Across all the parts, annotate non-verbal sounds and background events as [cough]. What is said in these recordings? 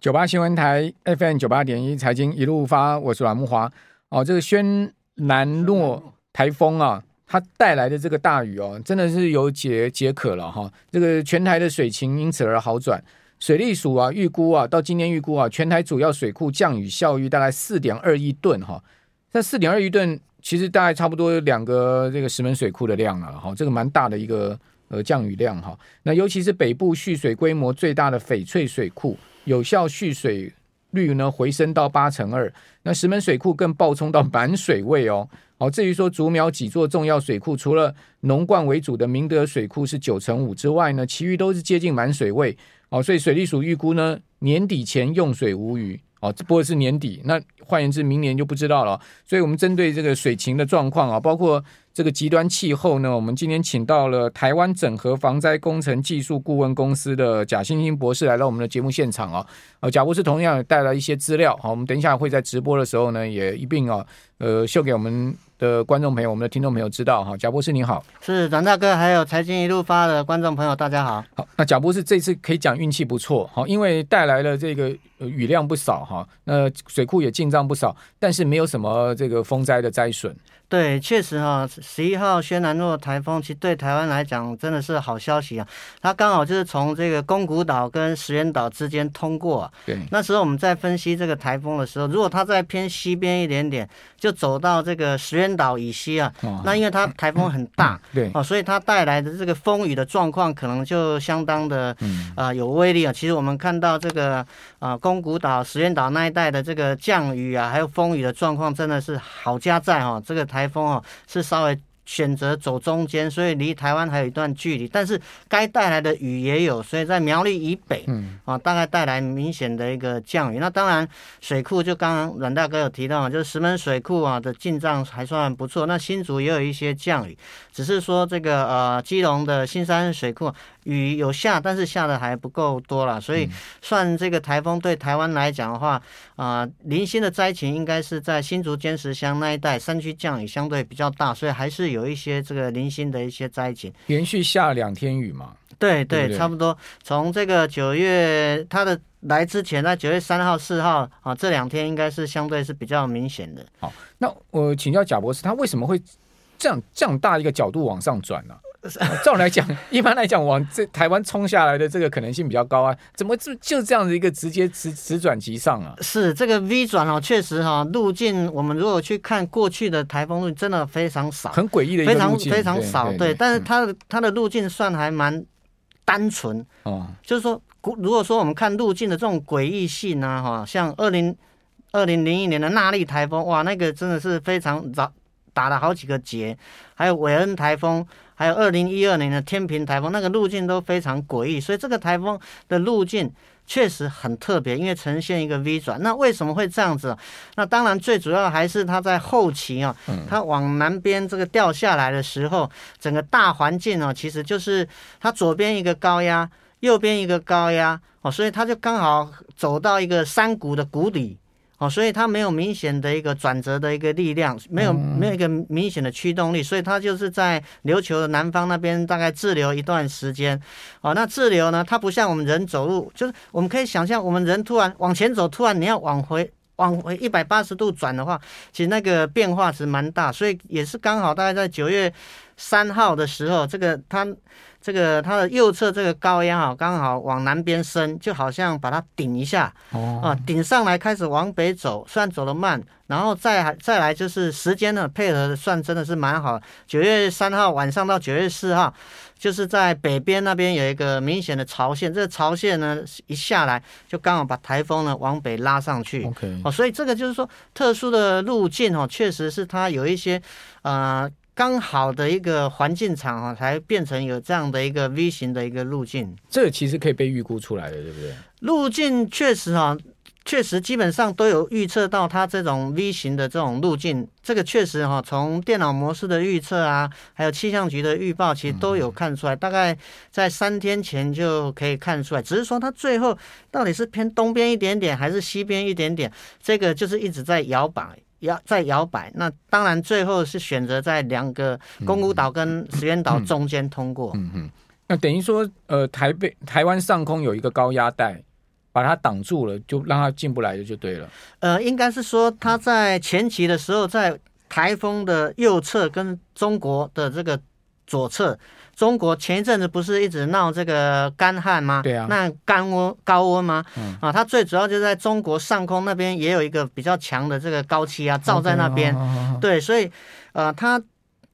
九八新闻台 FM 九八点一财经一路发，我是阮木华。哦，这个轩南诺台风啊，它带来的这个大雨哦，真的是有解解渴了哈。这个全台的水情因此而好转。水利署啊预估啊，到今天预估啊，全台主要水库降雨效益大概四点二亿吨哈。那四点二亿吨其实大概差不多两个这个石门水库的量了哈，这个蛮大的一个呃降雨量哈。那尤其是北部蓄水规模最大的翡翠水库。有效蓄水率呢回升到八成二，那石门水库更暴冲到满水位哦。好，至于说竹苗几座重要水库，除了农灌为主的明德水库是九成五之外呢，其余都是接近满水位。好，所以水利署预估呢，年底前用水无虞。哦，这不过是年底，那换言之，明年就不知道了。所以我们针对这个水情的状况啊，包括。这个极端气候呢，我们今天请到了台湾整合防灾工程技术顾问公司的贾新兴博士来到我们的节目现场啊。呃，贾博士同样也带来一些资料，好，我们等一下会在直播的时候呢，也一并啊，呃，秀给我们的观众朋友、我们的听众朋友知道哈。贾博士您好，是阮大哥，还有财经一路发的观众朋友，大家好。好，那贾博士这次可以讲运气不错，好，因为带来了这个雨量不少哈，那水库也进账不少，但是没有什么这个风灾的灾损。对，确实哈，十一号轩岚诺台风其实对台湾来讲真的是好消息啊。它刚好就是从这个宫古岛跟石垣岛之间通过啊。对，那时候我们在分析这个台风的时候，如果它再偏西边一点点，就走到这个石垣岛以西啊，哦、那因为它台风很大，嗯、对哦，所以它带来的这个风雨的状况可能就相当的啊、呃、有威力啊。其实我们看到这个啊宫古岛、石垣岛那一带的这个降雨啊，还有风雨的状况，真的是好加在哈、哦、这个台。台风哦，是稍微选择走中间，所以离台湾还有一段距离，但是该带来的雨也有，所以在苗栗以北，嗯，啊，大概带来明显的一个降雨。那当然，水库就刚刚阮大哥有提到嘛，就是石门水库啊的进账还算不错。那新竹也有一些降雨，只是说这个呃基隆的新山水库。雨有下，但是下的还不够多了，所以算这个台风对台湾来讲的话，啊、呃，零星的灾情应该是在新竹尖石乡那一带山区降雨相对比较大，所以还是有一些这个零星的一些灾情。连续下两天雨嘛？对对，对对差不多。从这个九月它的来之前，在九月三号、四号啊，这两天应该是相对是比较明显的。好，那我请教贾博士，他为什么会这样这样大一个角度往上转呢、啊？[laughs] 照来讲，一般来讲，往这台湾冲下来的这个可能性比较高啊，怎么就就这样的一个直接直直转急上啊？是这个 V 转哦，确实哈，路径我们如果去看过去的台风路，真的非常少，很诡异的一个路径，非常非常少。对，但是它的它的路径算还蛮单纯哦，就是说，如果说我们看路径的这种诡异性啊，哈，像二零二零零一年的纳莉台风，哇，那个真的是非常早打了好几个结，还有韦恩台风。还有二零一二年的天平台风，那个路径都非常诡异，所以这个台风的路径确实很特别，因为呈现一个 V 转。那为什么会这样子？那当然最主要还是它在后期啊，它往南边这个掉下来的时候，整个大环境哦，其实就是它左边一个高压，右边一个高压哦，所以它就刚好走到一个山谷的谷底。哦，所以它没有明显的一个转折的一个力量，没有没有一个明显的驱动力，所以它就是在琉球的南方那边大概滞留一段时间。哦，那滞留呢，它不像我们人走路，就是我们可以想象，我们人突然往前走，突然你要往回往回一百八十度转的话，其实那个变化是蛮大，所以也是刚好大概在九月三号的时候，这个它。这个它的右侧这个高压啊，刚好往南边升，就好像把它顶一下，哦、啊，顶上来开始往北走，虽然走得慢，然后再再来就是时间呢配合的算真的是蛮好。九月三号晚上到九月四号，就是在北边那边有一个明显的潮线，这个潮线呢一下来就刚好把台风呢往北拉上去。OK，哦，所以这个就是说特殊的路径哦，确实是它有一些呃。刚好的一个环境场啊，才变成有这样的一个 V 型的一个路径。这个其实可以被预估出来的，对不对？路径确实啊，确实基本上都有预测到它这种 V 型的这种路径。这个确实哈，从电脑模式的预测啊，还有气象局的预报，其实都有看出来。大概在三天前就可以看出来，只是说它最后到底是偏东边一点点，还是西边一点点，这个就是一直在摇摆。摇在摇摆，那当然最后是选择在两个宫古岛跟石垣岛中间通过。嗯嗯，那等于说，呃，台北台湾上空有一个高压带，把它挡住了，就让它进不来的就对了。呃，应该是说它在前期的时候，在台风的右侧跟中国的这个左侧，中国前一阵子不是一直闹这个干旱吗？对啊，那干温高温吗？嗯、啊，它最主要就在中国上空那边也有一个比较强的这个高气压罩在那边。对，所以呃，它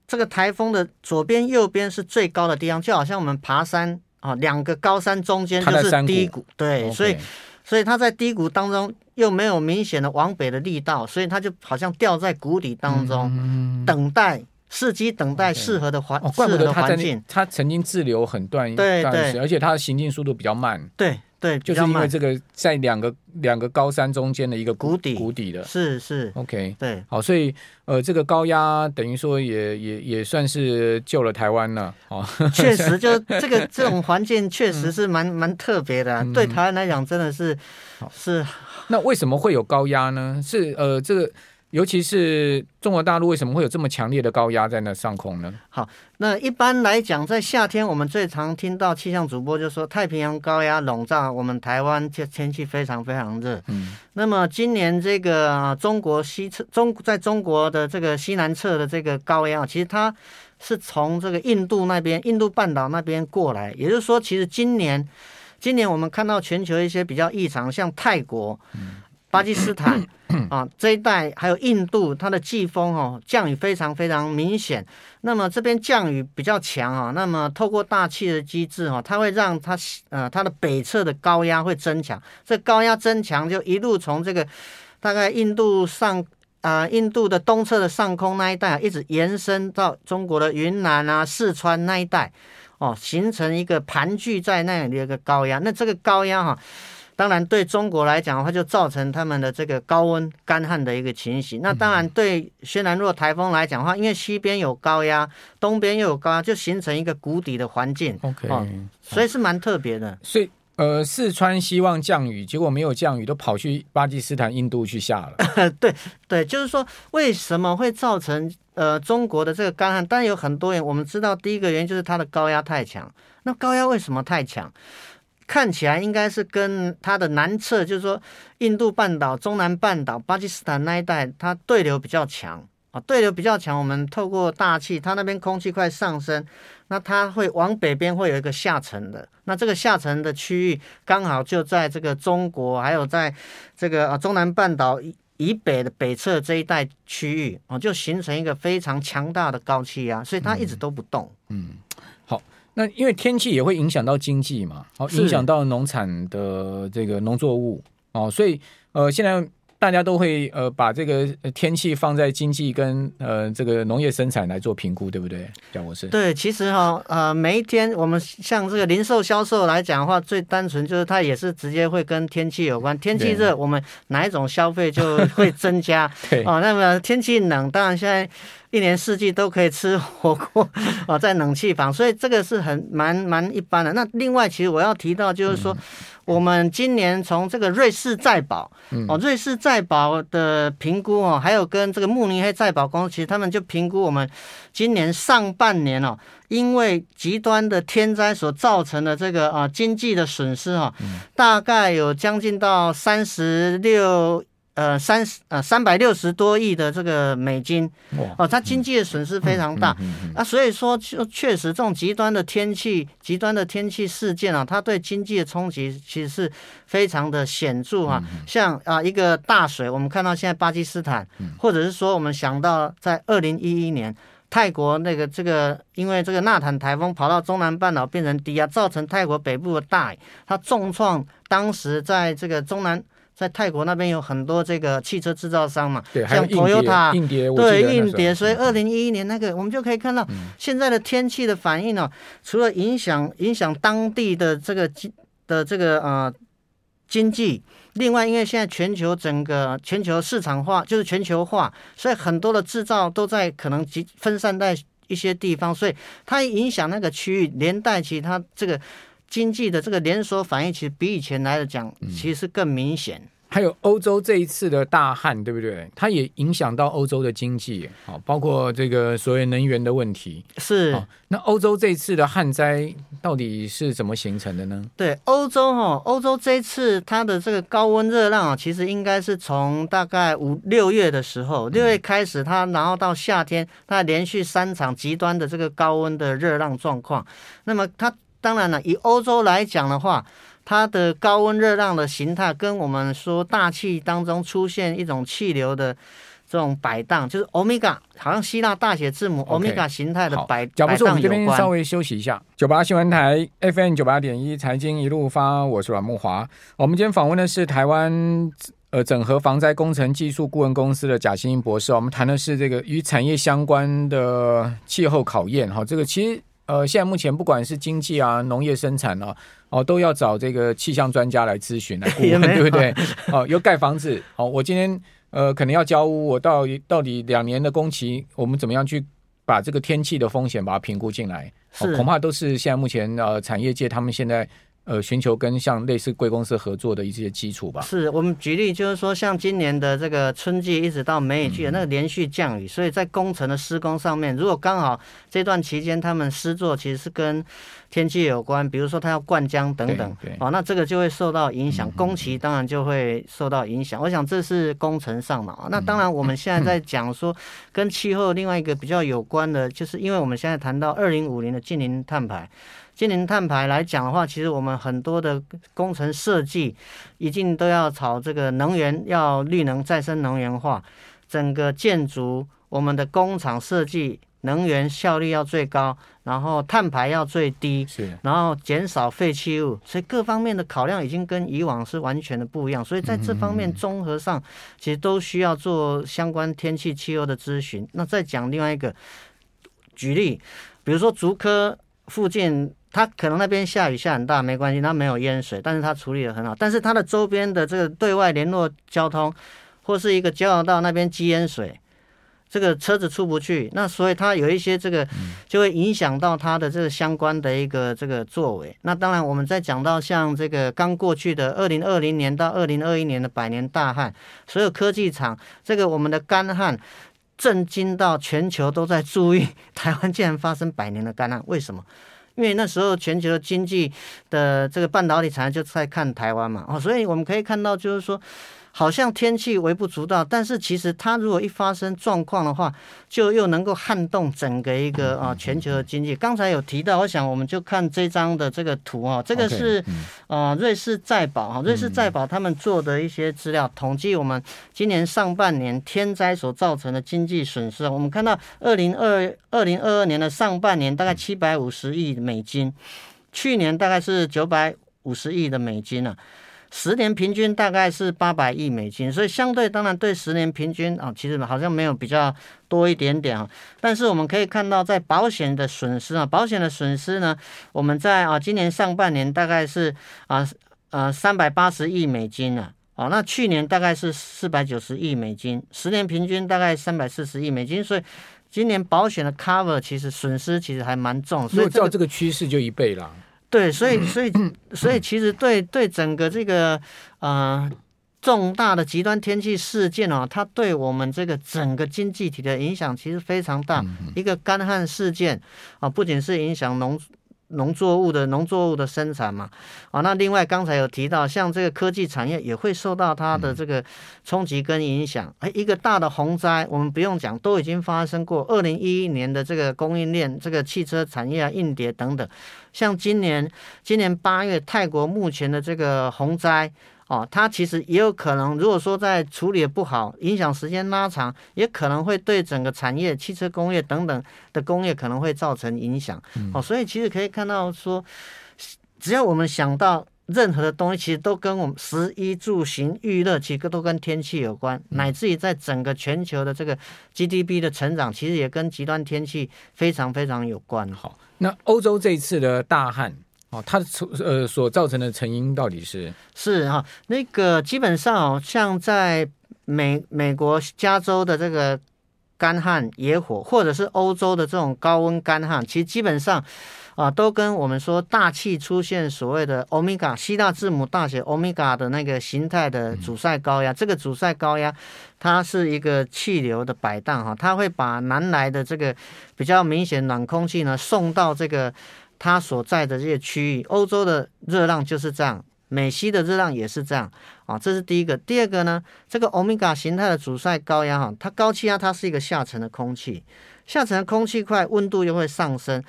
这个台风的左边、右边是最高的地方，就好像我们爬山。啊，两个高山中间就是低谷，对，所以，所以它在低谷当中又没有明显的往北的力道，所以它就好像掉在谷底当中，等待，伺机等待适合的环，适合的环境。他曾经滞留很短一段时间，而且他的行进速度比较慢。对。对，就是因为这个在两个两个高山中间的一个谷，底，谷底的，是是，OK，对，好，所以呃，这个高压等于说也也也算是救了台湾了，哦，确实，就 [laughs] 这个这种环境确实是蛮、嗯、蛮特别的、啊，对台湾来讲真的是、嗯、是。那为什么会有高压呢？是呃，这个。尤其是中国大陆为什么会有这么强烈的高压在那上空呢？好，那一般来讲，在夏天我们最常听到气象主播就说太平洋高压笼罩我们台湾，天天气非常非常热。嗯，那么今年这个中国西侧中在中国的这个西南侧的这个高压，其实它是从这个印度那边、印度半岛那边过来，也就是说，其实今年今年我们看到全球一些比较异常，像泰国。嗯巴基斯坦 [coughs] 啊，这一带还有印度，它的季风哦，降雨非常非常明显。那么这边降雨比较强啊，那么透过大气的机制哈，它会让它呃它的北侧的高压会增强。这高压增强就一路从这个大概印度上啊、呃，印度的东侧的上空那一带，一直延伸到中国的云南啊、四川那一带哦，形成一个盘踞在那里的一个高压。那这个高压哈。当然，对中国来讲的话，就造成他们的这个高温干旱的一个情形。那当然，对轩南若台风来讲的话，因为西边有高压，东边又有高压，就形成一个谷底的环境。OK，哦，所以是蛮特别的。所以，呃，四川希望降雨，结果没有降雨，都跑去巴基斯坦、印度去下了。[laughs] 对对，就是说，为什么会造成呃中国的这个干旱？当然有很多原因。我们知道，第一个原因就是它的高压太强。那高压为什么太强？看起来应该是跟它的南侧，就是说印度半岛、中南半岛、巴基斯坦那一带，它对流比较强啊，对流比较强。我们透过大气，它那边空气快上升，那它会往北边会有一个下沉的，那这个下沉的区域刚好就在这个中国，还有在这个啊中南半岛以北的北侧这一带区域啊，就形成一个非常强大的高气压，所以它一直都不动。嗯，好。那因为天气也会影响到经济嘛，好，影响到农产的这个农作物哦，所以呃，现在大家都会呃把这个天气放在经济跟呃这个农业生产来做评估，对不对？蒋博士。对，其实哈呃，每一天我们像这个零售销售来讲的话，最单纯就是它也是直接会跟天气有关。天气热，我们哪一种消费就会增加。[laughs] 对哦，那么天气冷，当然现在。一年四季都可以吃火锅啊，[laughs] 在冷气房，所以这个是很蛮蛮一般的。那另外，其实我要提到就是说，我们今年从这个瑞士再保哦，瑞士再保的评估哦，还有跟这个慕尼黑再保公司，其实他们就评估我们今年上半年哦，因为极端的天灾所造成的这个啊经济的损失哈，大概有将近到三十六。呃，三十呃三百六十多亿的这个美金，哦，它经济的损失非常大，啊、嗯嗯嗯嗯，所以说就确实这种极端的天气、极端的天气事件啊，它对经济的冲击其实是非常的显著啊。像啊一个大水，我们看到现在巴基斯坦，或者是说我们想到在二零一一年泰国那个这个，因为这个纳坦台风跑到中南半岛变成低压，造成泰国北部的大雨，它重创当时在这个中南。在泰国那边有很多这个汽车制造商嘛，对，像 Toyota，对，硬碟。所以二零一一年那个，我们就可以看到现在的天气的反应呢、除了影响影响当地的这个经的这个呃经济，另外因为现在全球整个全球市场化就是全球化，所以很多的制造都在可能集分散在一些地方，所以它影响那个区域，连带其他这个。经济的这个连锁反应，其实比以前来的讲，其实更明显。还有欧洲这一次的大旱，对不对？它也影响到欧洲的经济，好，包括这个所谓能源的问题。是，那欧洲这一次的旱灾到底是怎么形成的呢？对，欧洲哈，欧洲这一次它的这个高温热浪啊，其实应该是从大概五六月的时候，六月开始，它然后到夏天，它连续三场极端的这个高温的热浪状况。那么它当然了，以欧洲来讲的话。它的高温热浪的形态跟我们说大气当中出现一种气流的这种摆荡，就是欧米伽，好像希腊大写字母欧米伽形态的摆摆荡有关。假如说我们这边稍微休息一下，九八新闻台 FM 九八点一财经一路发，我是阮木华。我们今天访问的是台湾呃整合防灾工程技术顾问公司的贾新英博士。我们谈的是这个与产业相关的气候考验。哈，这个其实。呃，现在目前不管是经济啊、农业生产啊，哦，都要找这个气象专家来咨询来顾问，[laughs] 对不对？哦，有盖房子，哦，我今天呃可能要交屋，我到底到底两年的工期，我们怎么样去把这个天气的风险把它评估进来？哦，恐怕都是现在目前呃产业界他们现在。呃，寻求跟像类似贵公司合作的一些基础吧。是我们举例，就是说，像今年的这个春季一直到梅雨季的那个连续降雨，嗯、所以在工程的施工上面，如果刚好这段期间他们施作其实是跟天气有关，比如说他要灌浆等等，哦，那这个就会受到影响，工期当然就会受到影响。嗯、我想这是工程上嘛。那当然我们现在在 [laughs] 讲说跟气候另外一个比较有关的，就是因为我们现在谈到二零五零的近零碳排。净零碳排来讲的话，其实我们很多的工程设计一定都要朝这个能源要绿能再生能源化，整个建筑我们的工厂设计能源效率要最高，然后碳排要最低，是，然后减少废弃物，所以各方面的考量已经跟以往是完全的不一样，所以在这方面综合上，其实都需要做相关天气气候的咨询。那再讲另外一个举例，比如说竹科附近。它可能那边下雨下很大，没关系，它没有淹水，但是它处理得很好。但是它的周边的这个对外联络交通，或是一个交流道那边积淹水，这个车子出不去，那所以它有一些这个就会影响到它的这个相关的一个这个作为。那当然，我们在讲到像这个刚过去的二零二零年到二零二一年的百年大旱，所有科技厂这个我们的干旱，震惊到全球都在注意，台湾竟然发生百年的干旱，为什么？因为那时候全球经济的这个半导体产业就在看台湾嘛，哦，所以我们可以看到，就是说。好像天气微不足道，但是其实它如果一发生状况的话，就又能够撼动整个一个啊全球的经济。刚才有提到，我想我们就看这张的这个图啊，这个是啊瑞士在保哈，瑞士在保他们做的一些资料统计，我们今年上半年天灾所造成的经济损失啊，我们看到二零二二零二二年的上半年大概七百五十亿美金，去年大概是九百五十亿的美金啊。十年平均大概是八百亿美金，所以相对当然对十年平均啊，其实好像没有比较多一点点啊。但是我们可以看到，在保险的损失啊，保险的损失呢，我们在啊今年上半年大概是啊呃三百八十亿美金啊，哦，那去年大概是四百九十亿美金，十年平均大概三百四十亿美金，所以今年保险的 cover 其实损失其实还蛮重，所以照这个趋势就一倍了。对，所以所以所以其实对对整个这个呃重大的极端天气事件哦，它对我们这个整个经济体的影响其实非常大。一个干旱事件啊，不仅是影响农。农作物的农作物的生产嘛，啊，那另外刚才有提到，像这个科技产业也会受到它的这个冲击跟影响。哎，一个大的洪灾，我们不用讲，都已经发生过。二零一一年的这个供应链，这个汽车产业啊，硬碟等等，像今年今年八月泰国目前的这个洪灾。哦，它其实也有可能，如果说在处理的不好，影响时间拉长，也可能会对整个产业、汽车工业等等的工业可能会造成影响。哦，所以其实可以看到说，只要我们想到任何的东西，其实都跟我们食衣住行娱乐，其实都跟天气有关，乃至于在整个全球的这个 GDP 的成长，其实也跟极端天气非常非常有关。好，那欧洲这一次的大旱。哦，它的呃所造成的成因到底是是哈，那个基本上哦像在美美国加州的这个干旱、野火，或者是欧洲的这种高温干旱，其实基本上。啊，都跟我们说大气出现所谓的欧米伽希腊字母大写欧米伽的那个形态的阻塞高压，这个阻塞高压它是一个气流的摆荡哈，它会把南来的这个比较明显暖空气呢送到这个它所在的这些区域。欧洲的热浪就是这样，美西的热浪也是这样啊，这是第一个。第二个呢，这个欧米伽形态的阻塞高压哈，它高气压它是一个下沉的空气，下沉的空气块温度又会上升。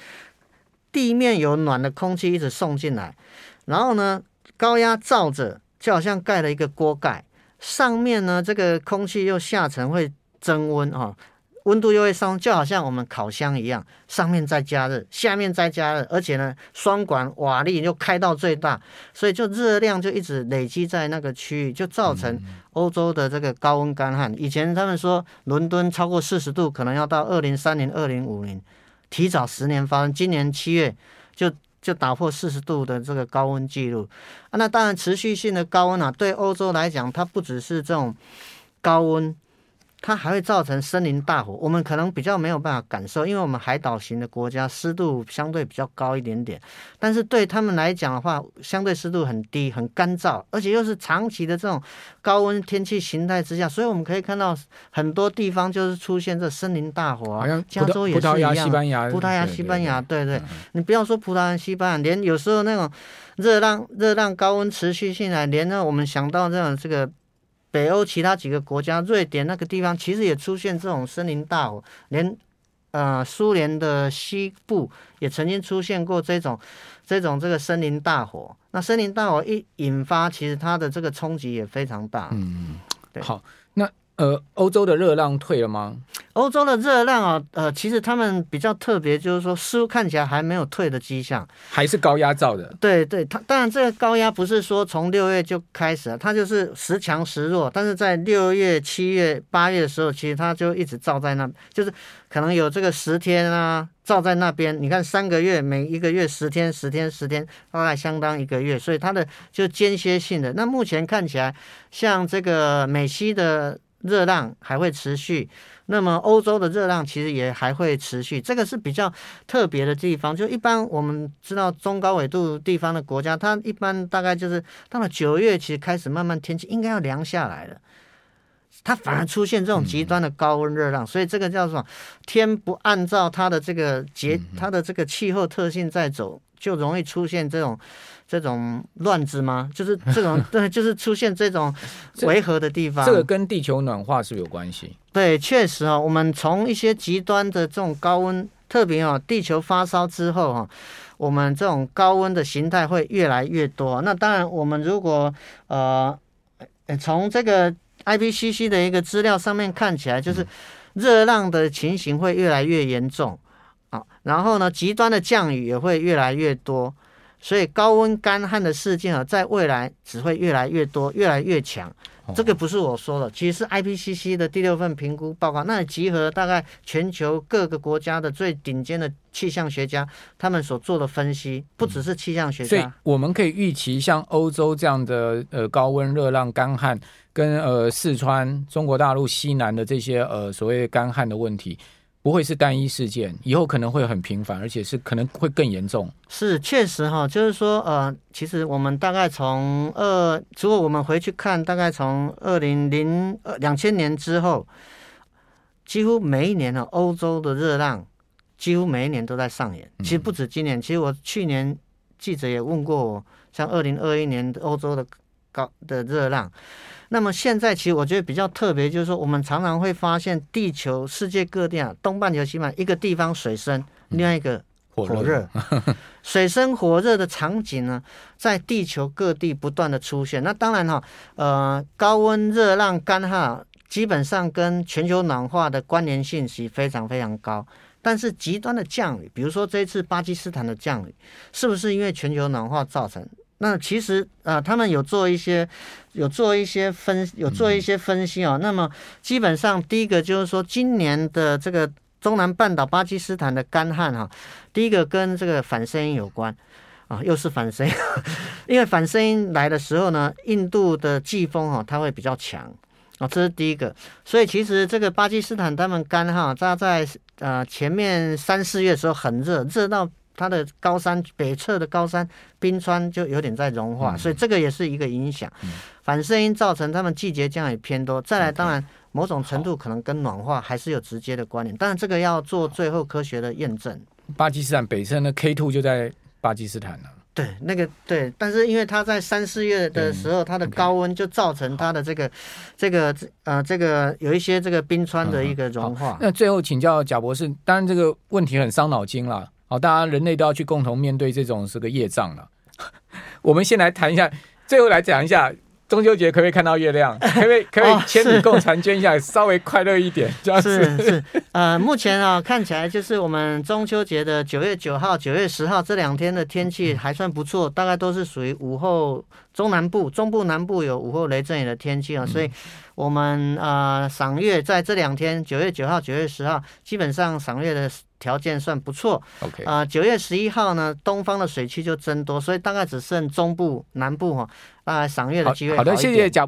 地面有暖的空气一直送进来，然后呢，高压罩着，就好像盖了一个锅盖，上面呢，这个空气又下沉会增温啊，温度又会上，就好像我们烤箱一样，上面在加热，下面在加热，而且呢，双管瓦力又开到最大，所以就热量就一直累积在那个区域，就造成欧洲的这个高温干旱。以前他们说伦敦超过四十度，可能要到二零三零、二零五零。提早十年发生，今年七月就就打破四十度的这个高温记录啊！那当然，持续性的高温啊，对欧洲来讲，它不只是这种高温。它还会造成森林大火，我们可能比较没有办法感受，因为我们海岛型的国家湿度相对比较高一点点。但是对他们来讲的话，相对湿度很低，很干燥，而且又是长期的这种高温天气形态之下，所以我们可以看到很多地方就是出现这森林大火啊。加州也是一样，葡萄牙、西班牙，葡萄牙、西班牙，对对，对，你不要说葡萄牙、西班牙，连有时候那种热浪、热浪高温持续性来，连呢我们想到这种这个。北欧其他几个国家，瑞典那个地方其实也出现这种森林大火，连呃苏联的西部也曾经出现过这种这种这个森林大火。那森林大火一引发，其实它的这个冲击也非常大。嗯，对。好，那。呃，欧洲的热浪退了吗？欧洲的热浪啊，呃，其实他们比较特别，就是说似乎看起来还没有退的迹象，还是高压造的。对对，它当然这个高压不是说从六月就开始了，它就是时强时弱。但是在六月、七月、八月的时候，其实它就一直照在那，就是可能有这个十天啊，照在那边。你看三个月，每一个月十天、十天、十天，大概相当一个月，所以它的就间歇性的。那目前看起来，像这个美西的。热浪还会持续，那么欧洲的热浪其实也还会持续，这个是比较特别的地方。就一般我们知道中高纬度地方的国家，它一般大概就是到了九月，其实开始慢慢天气应该要凉下来了，它反而出现这种极端的高温热浪，所以这个叫做天不按照它的这个节，它的这个气候特性在走，就容易出现这种。这种乱子吗？就是 [laughs] 这种对，就是出现这种 [laughs] 违和的地方。这个跟地球暖化是有关系。对，确实啊，我们从一些极端的这种高温，特别啊，地球发烧之后哈，我们这种高温的形态会越来越多。那当然，我们如果呃，从这个 IPCC 的一个资料上面看起来，就是热浪的情形会越来越严重啊，然后呢，极端的降雨也会越来越多。所以高温干旱的事件啊，在未来只会越来越多，越来越强。这个不是我说的，其实是 IPCC 的第六份评估报告，那集合大概全球各个国家的最顶尖的气象学家，他们所做的分析，不只是气象学家。所以我们可以预期，像欧洲这样的呃高温、热浪、干旱，跟呃四川、中国大陆西南的这些呃所谓干旱的问题。不会是单一事件，以后可能会很频繁，而且是可能会更严重。是，确实哈，就是说，呃，其实我们大概从二，如果我们回去看，大概从二零零呃两千年之后，几乎每一年呢，欧洲的热浪几乎每一年都在上演。其实不止今年，其实我去年记者也问过我，像二零二一年欧洲的高的热浪。那么现在其实我觉得比较特别，就是说我们常常会发现地球世界各地啊，东半球、西半一个地方水深，另外一个火热，[laughs] 水深火热的场景呢，在地球各地不断的出现。那当然哈，呃，高温、热浪、干旱基本上跟全球暖化的关联性是非常非常高。但是极端的降雨，比如说这一次巴基斯坦的降雨，是不是因为全球暖化造成？那其实啊、他们有做一些，有做一些分，有做一些分析哦。那么基本上，第一个就是说，今年的这个中南半岛巴基斯坦的干旱哈，第一个跟这个反声音有关啊，又是反声音，[laughs] 因为反声音来的时候呢，印度的季风哈，它会比较强哦，这是第一个。所以其实这个巴基斯坦他们干哈，它在呃前面三四月的时候很热，热到它的高山北侧的高山冰川就有点在融化，嗯、所以这个也是一个影响。嗯、反射音造成他们季节降雨偏多。再来，当然某种程度可能跟暖化还是有直接的关联，但是这个要做最后科学的验证。巴基斯坦北侧的 K two 就在巴基斯坦了。对，那个对，但是因为它在三四月的时候，它的高温就造成它的这个、这个、呃，这个有一些这个冰川的一个融化。嗯、那最后请教贾博士，当然这个问题很伤脑筋了。好，大家人类都要去共同面对这种是个业障了。[laughs] 我们先来谈一下，最后来讲一下。中秋节可不可以看到月亮？[laughs] 可不可以可以千里共婵娟一下，稍微快乐一点，这样子。是是，呃，目前啊，看起来就是我们中秋节的九月九号、九月十号这两天的天气还算不错，大概都是属于午后。中南部、中部、南部有午后雷阵雨的天气啊，所以我们呃赏月在这两天，九月九号、九月十号，基本上赏月的条件算不错。OK，啊，九月十一号呢，东方的水汽就增多，所以大概只剩中部、南部哈，大概赏月的机会好，好的，谢谢贾。